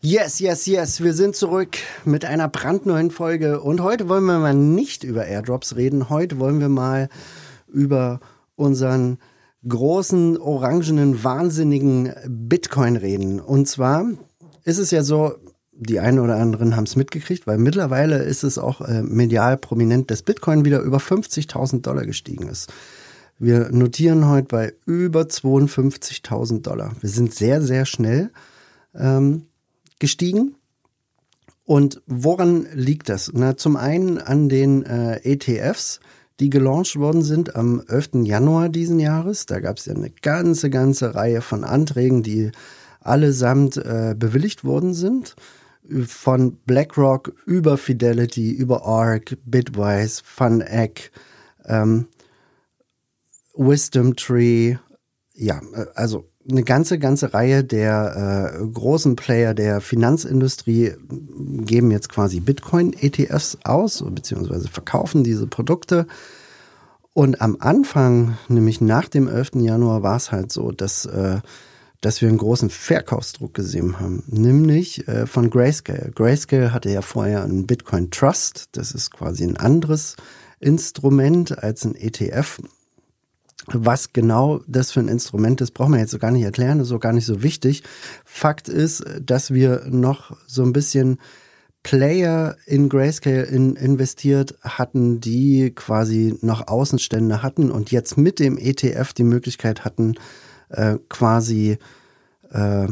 Yes, yes, yes, wir sind zurück mit einer brandneuen Folge und heute wollen wir mal nicht über Airdrops reden, heute wollen wir mal über unseren großen, orangenen, wahnsinnigen Bitcoin reden. Und zwar ist es ja so, die einen oder anderen haben es mitgekriegt, weil mittlerweile ist es auch äh, medial prominent, dass Bitcoin wieder über 50.000 Dollar gestiegen ist. Wir notieren heute bei über 52.000 Dollar. Wir sind sehr, sehr schnell ähm, gestiegen. Und woran liegt das? Na, zum einen an den äh, ETFs, die gelauncht worden sind am 11. Januar diesen Jahres. Da gab es ja eine ganze, ganze Reihe von Anträgen, die allesamt äh, bewilligt worden sind. Von BlackRock über Fidelity, über ARK, Bitwise, FunEgg, ähm, Wisdom Tree, ja, äh, also eine ganze, ganze Reihe der äh, großen Player der Finanzindustrie geben jetzt quasi Bitcoin-ETFs aus, beziehungsweise verkaufen diese Produkte. Und am Anfang, nämlich nach dem 11. Januar, war es halt so, dass, äh, dass wir einen großen Verkaufsdruck gesehen haben, nämlich äh, von Grayscale. Grayscale hatte ja vorher einen Bitcoin Trust, das ist quasi ein anderes Instrument als ein ETF was genau das für ein Instrument ist, brauchen wir jetzt so gar nicht erklären, ist so gar nicht so wichtig. Fakt ist, dass wir noch so ein bisschen Player in Grayscale in, investiert hatten, die quasi noch Außenstände hatten und jetzt mit dem ETF die Möglichkeit hatten, äh, quasi äh,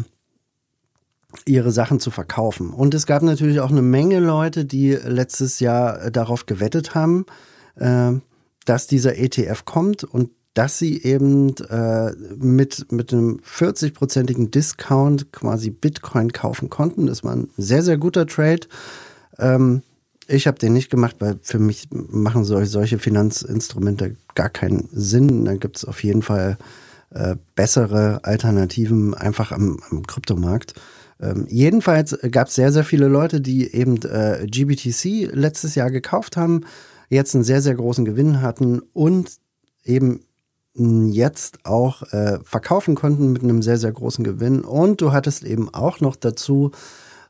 ihre Sachen zu verkaufen. Und es gab natürlich auch eine Menge Leute, die letztes Jahr darauf gewettet haben, äh, dass dieser ETF kommt und dass sie eben äh, mit, mit einem 40-prozentigen Discount quasi Bitcoin kaufen konnten. Das war ein sehr, sehr guter Trade. Ähm, ich habe den nicht gemacht, weil für mich machen solche, Finanzinstrumente gar keinen Sinn. Da gibt es auf jeden Fall äh, bessere Alternativen einfach am, am Kryptomarkt. Ähm, jedenfalls gab es sehr, sehr viele Leute, die eben äh, GBTC letztes Jahr gekauft haben, jetzt einen sehr, sehr großen Gewinn hatten und eben jetzt auch äh, verkaufen konnten mit einem sehr, sehr großen Gewinn. Und du hattest eben auch noch dazu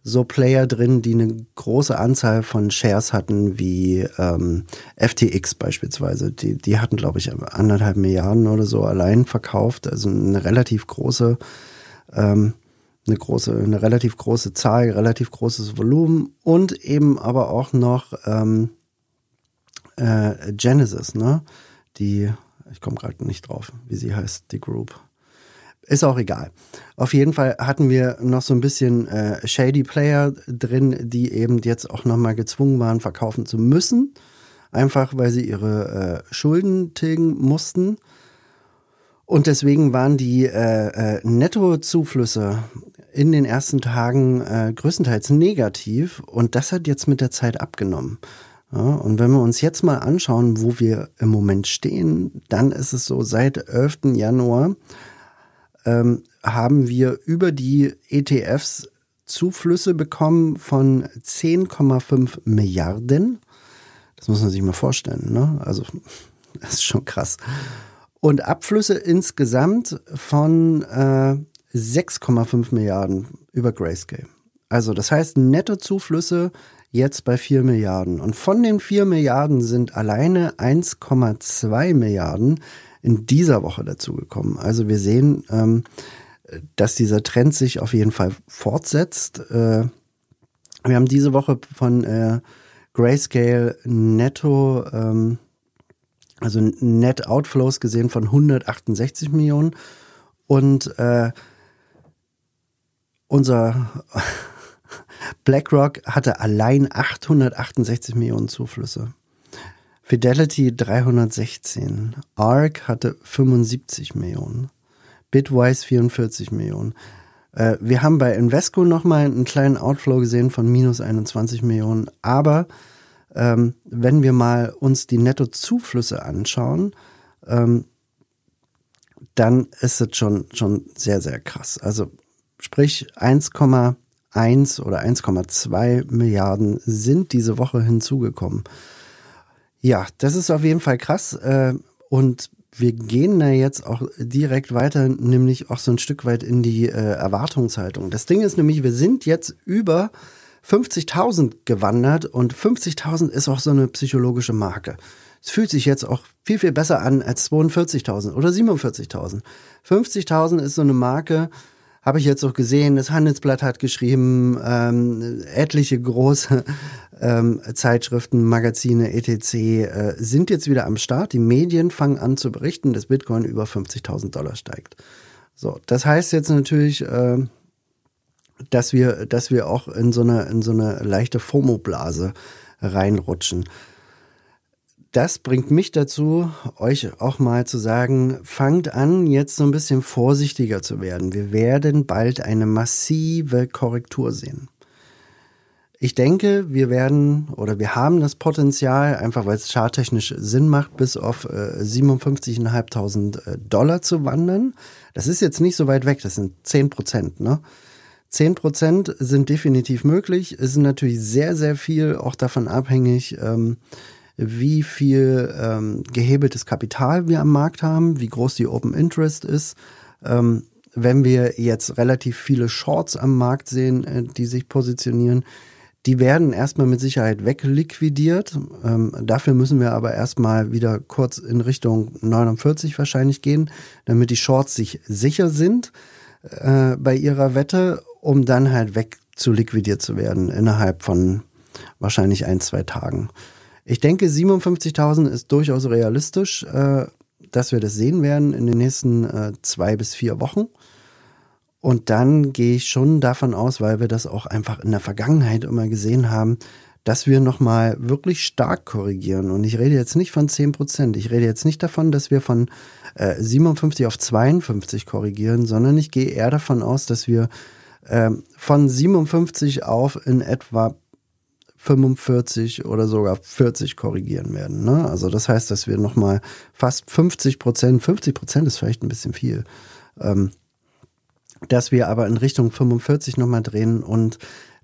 so Player drin, die eine große Anzahl von Shares hatten, wie ähm, FTX beispielsweise. Die, die hatten, glaube ich, anderthalb Milliarden oder so allein verkauft. Also eine relativ große, ähm, eine große, eine relativ große Zahl, relativ großes Volumen und eben aber auch noch ähm, äh, Genesis, ne? Die ich komme gerade nicht drauf, wie sie heißt, die Group. Ist auch egal. Auf jeden Fall hatten wir noch so ein bisschen äh, Shady Player drin, die eben jetzt auch nochmal gezwungen waren, verkaufen zu müssen. Einfach weil sie ihre äh, Schulden tilgen mussten. Und deswegen waren die äh, äh, Nettozuflüsse in den ersten Tagen äh, größtenteils negativ. Und das hat jetzt mit der Zeit abgenommen. Ja, und wenn wir uns jetzt mal anschauen, wo wir im Moment stehen, dann ist es so, seit 11. Januar ähm, haben wir über die ETFs Zuflüsse bekommen von 10,5 Milliarden. Das muss man sich mal vorstellen. Ne? Also das ist schon krass. Und Abflüsse insgesamt von äh, 6,5 Milliarden über Grayscale. Also das heißt Nettozuflüsse jetzt bei 4 Milliarden. Und von den 4 Milliarden sind alleine 1,2 Milliarden in dieser Woche dazugekommen. Also wir sehen, ähm, dass dieser Trend sich auf jeden Fall fortsetzt. Äh, wir haben diese Woche von äh, Grayscale netto, ähm, also Net Outflows gesehen von 168 Millionen. Und äh, unser BlackRock hatte allein 868 Millionen Zuflüsse. Fidelity 316. ARK hatte 75 Millionen. Bitwise 44 Millionen. Äh, wir haben bei Invesco nochmal einen kleinen Outflow gesehen von minus 21 Millionen, aber ähm, wenn wir mal uns die Nettozuflüsse anschauen, ähm, dann ist es schon, schon sehr, sehr krass. Also sprich 1,1 oder 1,2 Milliarden sind diese Woche hinzugekommen. Ja, das ist auf jeden Fall krass. Äh, und wir gehen da jetzt auch direkt weiter, nämlich auch so ein Stück weit in die äh, Erwartungshaltung. Das Ding ist nämlich, wir sind jetzt über 50.000 gewandert und 50.000 ist auch so eine psychologische Marke. Es fühlt sich jetzt auch viel, viel besser an als 42.000 oder 47.000. 50.000 ist so eine Marke, habe ich jetzt auch gesehen, das Handelsblatt hat geschrieben, ähm, etliche große ähm, Zeitschriften, Magazine, etc. Äh, sind jetzt wieder am Start. Die Medien fangen an zu berichten, dass Bitcoin über 50.000 Dollar steigt. So, das heißt jetzt natürlich, äh, dass wir, dass wir auch in so eine, in so eine leichte FOMO-Blase reinrutschen. Das bringt mich dazu, euch auch mal zu sagen, fangt an, jetzt so ein bisschen vorsichtiger zu werden. Wir werden bald eine massive Korrektur sehen. Ich denke, wir werden oder wir haben das Potenzial, einfach weil es charttechnisch Sinn macht, bis auf äh, 57.500 äh, Dollar zu wandern. Das ist jetzt nicht so weit weg, das sind 10 Prozent. Ne? 10 Prozent sind definitiv möglich. Es ist natürlich sehr, sehr viel auch davon abhängig, ähm, wie viel ähm, gehebeltes Kapital wir am Markt haben, wie groß die Open Interest ist. Ähm, wenn wir jetzt relativ viele Shorts am Markt sehen, äh, die sich positionieren, die werden erstmal mit Sicherheit wegliquidiert. Ähm, dafür müssen wir aber erstmal wieder kurz in Richtung 49 wahrscheinlich gehen, damit die Shorts sich sicher sind äh, bei ihrer Wette, um dann halt weg zu liquidiert zu werden innerhalb von wahrscheinlich ein, zwei Tagen. Ich denke, 57.000 ist durchaus realistisch, äh, dass wir das sehen werden in den nächsten äh, zwei bis vier Wochen. Und dann gehe ich schon davon aus, weil wir das auch einfach in der Vergangenheit immer gesehen haben, dass wir nochmal wirklich stark korrigieren. Und ich rede jetzt nicht von 10 Prozent. Ich rede jetzt nicht davon, dass wir von äh, 57 auf 52 korrigieren, sondern ich gehe eher davon aus, dass wir äh, von 57 auf in etwa 45 oder sogar 40 korrigieren werden. Ne? Also das heißt, dass wir nochmal fast 50 Prozent, 50 Prozent ist vielleicht ein bisschen viel, ähm, dass wir aber in Richtung 45 nochmal drehen und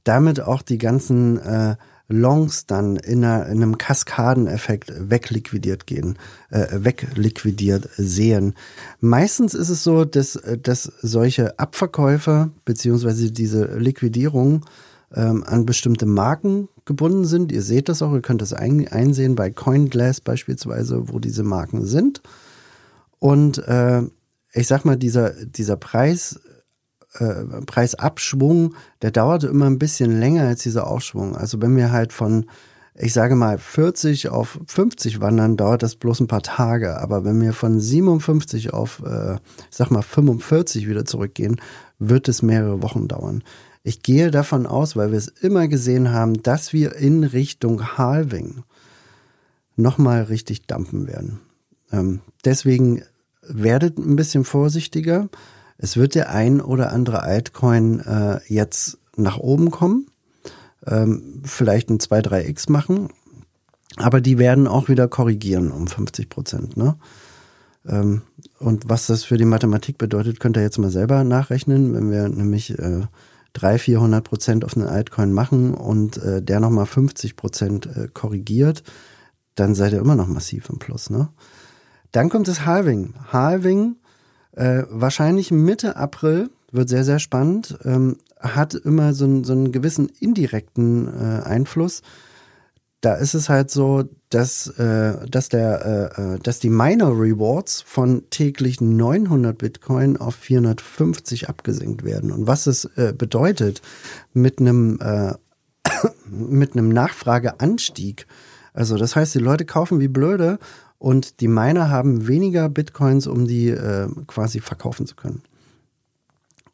damit auch die ganzen äh, Longs dann in, einer, in einem Kaskadeneffekt wegliquidiert gehen, äh, wegliquidiert sehen. Meistens ist es so, dass, dass solche Abverkäufe beziehungsweise diese Liquidierung ähm, an bestimmte Marken gebunden sind. Ihr seht das auch, ihr könnt das ein, einsehen bei CoinGlass beispielsweise, wo diese Marken sind. Und äh, ich sag mal, dieser, dieser Preis äh, Preisabschwung, der dauerte immer ein bisschen länger als dieser Aufschwung. Also wenn wir halt von, ich sage mal, 40 auf 50 wandern, dauert das bloß ein paar Tage. Aber wenn wir von 57 auf, äh, ich sag mal, 45 wieder zurückgehen, wird es mehrere Wochen dauern. Ich gehe davon aus, weil wir es immer gesehen haben, dass wir in Richtung Halving nochmal richtig dampfen werden. Ähm, deswegen werdet ein bisschen vorsichtiger. Es wird der ein oder andere Altcoin äh, jetzt nach oben kommen, ähm, vielleicht ein 2-3x machen, aber die werden auch wieder korrigieren um 50 Prozent. Ne? Ähm, und was das für die Mathematik bedeutet, könnt ihr jetzt mal selber nachrechnen, wenn wir nämlich äh, 300, 400 Prozent auf einen Altcoin machen und äh, der nochmal 50 Prozent äh, korrigiert, dann seid ihr immer noch massiv im Plus. Ne? Dann kommt das Halving. Halving äh, wahrscheinlich Mitte April wird sehr, sehr spannend. Ähm, hat immer so, so einen gewissen indirekten äh, Einfluss. Da ist es halt so, dass, äh, dass, der, äh, äh dass die Miner Rewards von täglich 900 Bitcoin auf 450 abgesenkt werden. Und was es äh, bedeutet mit einem, äh, mit einem Nachfrageanstieg. Also das heißt, die Leute kaufen wie blöde und die Miner haben weniger Bitcoins, um die äh, quasi verkaufen zu können.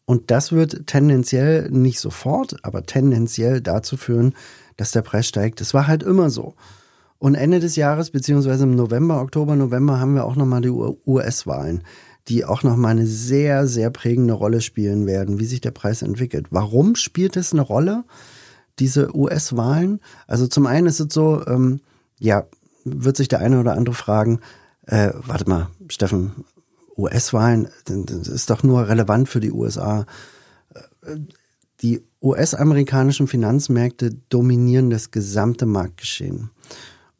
Und das wird tendenziell nicht sofort, aber tendenziell dazu führen, dass der Preis steigt. Das war halt immer so. Und Ende des Jahres, beziehungsweise im November, Oktober, November, haben wir auch nochmal die US-Wahlen. die auch nochmal eine sehr, sehr prägende Rolle spielen werden, wie sich der Preis entwickelt. Warum spielt es eine Rolle, diese US-Wahlen? Also zum einen ist es so, ähm, ja, wird sich der eine oder andere fragen, äh, warte mal, Steffen, US-Wahlen, das ist doch nur relevant für die USA. Die US-amerikanischen Finanzmärkte dominieren das gesamte Marktgeschehen.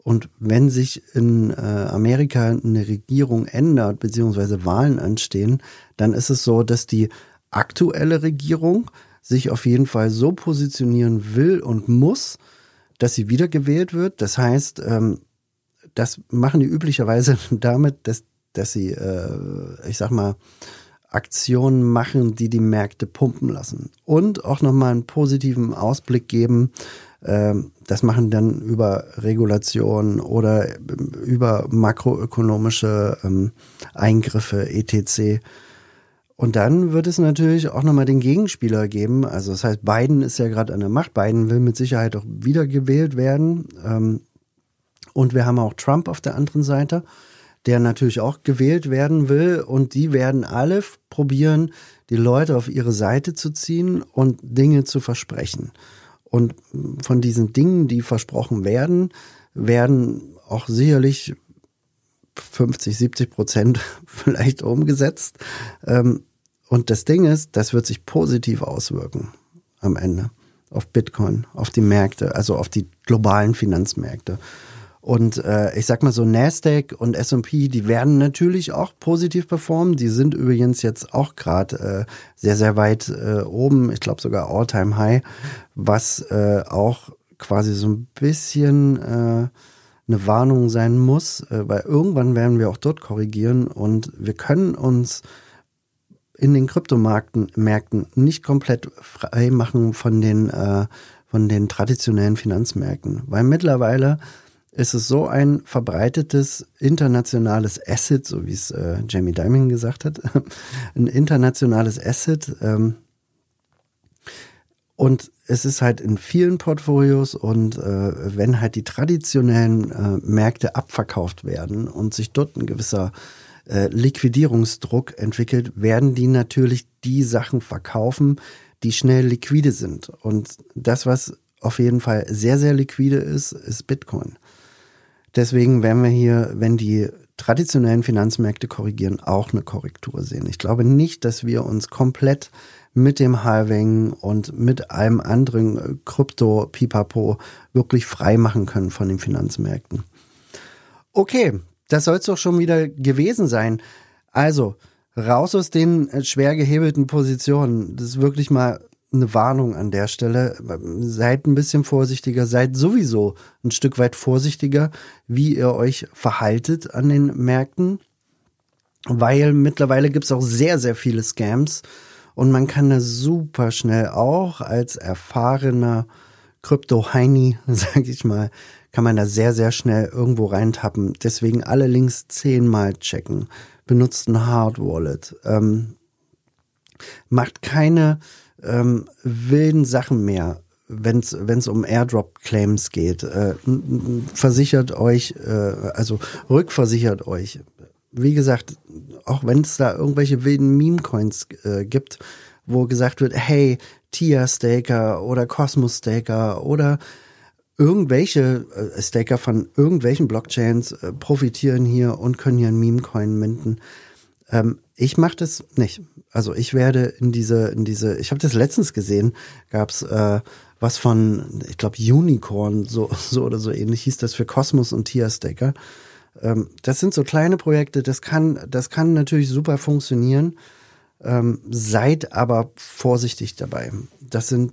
Und wenn sich in äh, Amerika eine Regierung ändert, beziehungsweise Wahlen anstehen, dann ist es so, dass die aktuelle Regierung sich auf jeden Fall so positionieren will und muss, dass sie wiedergewählt wird. Das heißt, ähm, das machen die üblicherweise damit, dass, dass sie, äh, ich sag mal, Aktionen machen, die die Märkte pumpen lassen. Und auch nochmal einen positiven Ausblick geben, ähm, das machen dann über Regulation oder ähm, über makroökonomische ähm, Eingriffe etc. Und dann wird es natürlich auch nochmal den Gegenspieler geben. Also das heißt, Biden ist ja gerade an der Macht. Biden will mit Sicherheit auch wiedergewählt werden. Und wir haben auch Trump auf der anderen Seite, der natürlich auch gewählt werden will. Und die werden alle probieren, die Leute auf ihre Seite zu ziehen und Dinge zu versprechen. Und von diesen Dingen, die versprochen werden, werden auch sicherlich 50, 70 Prozent vielleicht umgesetzt. Ähm, und das Ding ist, das wird sich positiv auswirken am Ende auf Bitcoin, auf die Märkte, also auf die globalen Finanzmärkte. Und äh, ich sag mal so, Nasdaq und S&P, die werden natürlich auch positiv performen. Die sind übrigens jetzt auch gerade äh, sehr, sehr weit äh, oben. Ich glaube sogar All-Time High, was äh, auch quasi so ein bisschen äh, eine Warnung sein muss, äh, weil irgendwann werden wir auch dort korrigieren und wir können uns in den Kryptomärkten Märkten nicht komplett frei machen von den, äh, von den traditionellen Finanzmärkten, weil mittlerweile ist es so ein verbreitetes internationales Asset, so wie es äh, Jamie Dimon gesagt hat, ein internationales Asset. Ähm, und es ist halt in vielen Portfolios und äh, wenn halt die traditionellen äh, Märkte abverkauft werden und sich dort ein gewisser äh, Liquidierungsdruck entwickelt, werden die natürlich die Sachen verkaufen, die schnell liquide sind. Und das, was auf jeden Fall sehr, sehr liquide ist, ist Bitcoin. Deswegen werden wir hier, wenn die traditionellen Finanzmärkte korrigieren, auch eine Korrektur sehen. Ich glaube nicht, dass wir uns komplett mit dem Halving und mit allem anderen Krypto-Pipapo wirklich frei machen können von den Finanzmärkten. Okay, das soll es doch schon wieder gewesen sein. Also, raus aus den schwer gehebelten Positionen. Das ist wirklich mal eine Warnung an der Stelle. Seid ein bisschen vorsichtiger, seid sowieso ein Stück weit vorsichtiger, wie ihr euch verhaltet an den Märkten, weil mittlerweile gibt es auch sehr, sehr viele Scams und man kann da super schnell auch als erfahrener Krypto-Heini, sag ich mal, kann man da sehr, sehr schnell irgendwo reintappen. Deswegen alle Links zehnmal checken. Benutzt ein Hard Wallet. Ähm, macht keine ähm, wilden Sachen mehr, wenn es um Airdrop-Claims geht. Äh, versichert euch, äh, also rückversichert euch. Wie gesagt, auch wenn es da irgendwelche wilden Meme-Coins äh, gibt, wo gesagt wird, hey, Tia Staker oder Cosmos Staker oder irgendwelche äh, Staker von irgendwelchen Blockchains äh, profitieren hier und können hier einen Meme-Coin minden. Ähm, ich mache das nicht. Also ich werde in diese, in diese, ich habe das letztens gesehen, gab's äh, was von, ich glaube, Unicorn, so, so oder so ähnlich hieß das für Cosmos und Tia Stacker. Ähm, das sind so kleine Projekte, das kann, das kann natürlich super funktionieren. Ähm, seid aber vorsichtig dabei. Das sind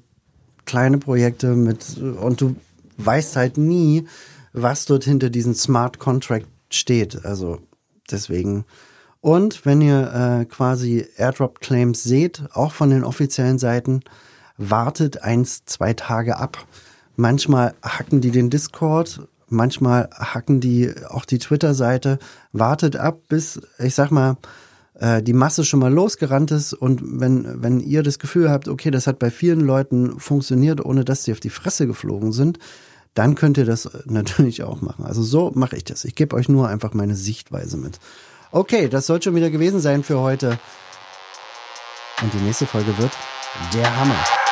kleine Projekte mit, und du weißt halt nie, was dort hinter diesem Smart Contract steht. Also deswegen und wenn ihr äh, quasi Airdrop-Claims seht, auch von den offiziellen Seiten, wartet eins, zwei Tage ab. Manchmal hacken die den Discord, manchmal hacken die auch die Twitter-Seite. Wartet ab, bis, ich sag mal, äh, die Masse schon mal losgerannt ist und wenn, wenn ihr das Gefühl habt, okay, das hat bei vielen Leuten funktioniert, ohne dass sie auf die Fresse geflogen sind, dann könnt ihr das natürlich auch machen. Also so mache ich das. Ich gebe euch nur einfach meine Sichtweise mit. Okay, das soll schon wieder gewesen sein für heute. Und die nächste Folge wird der Hammer.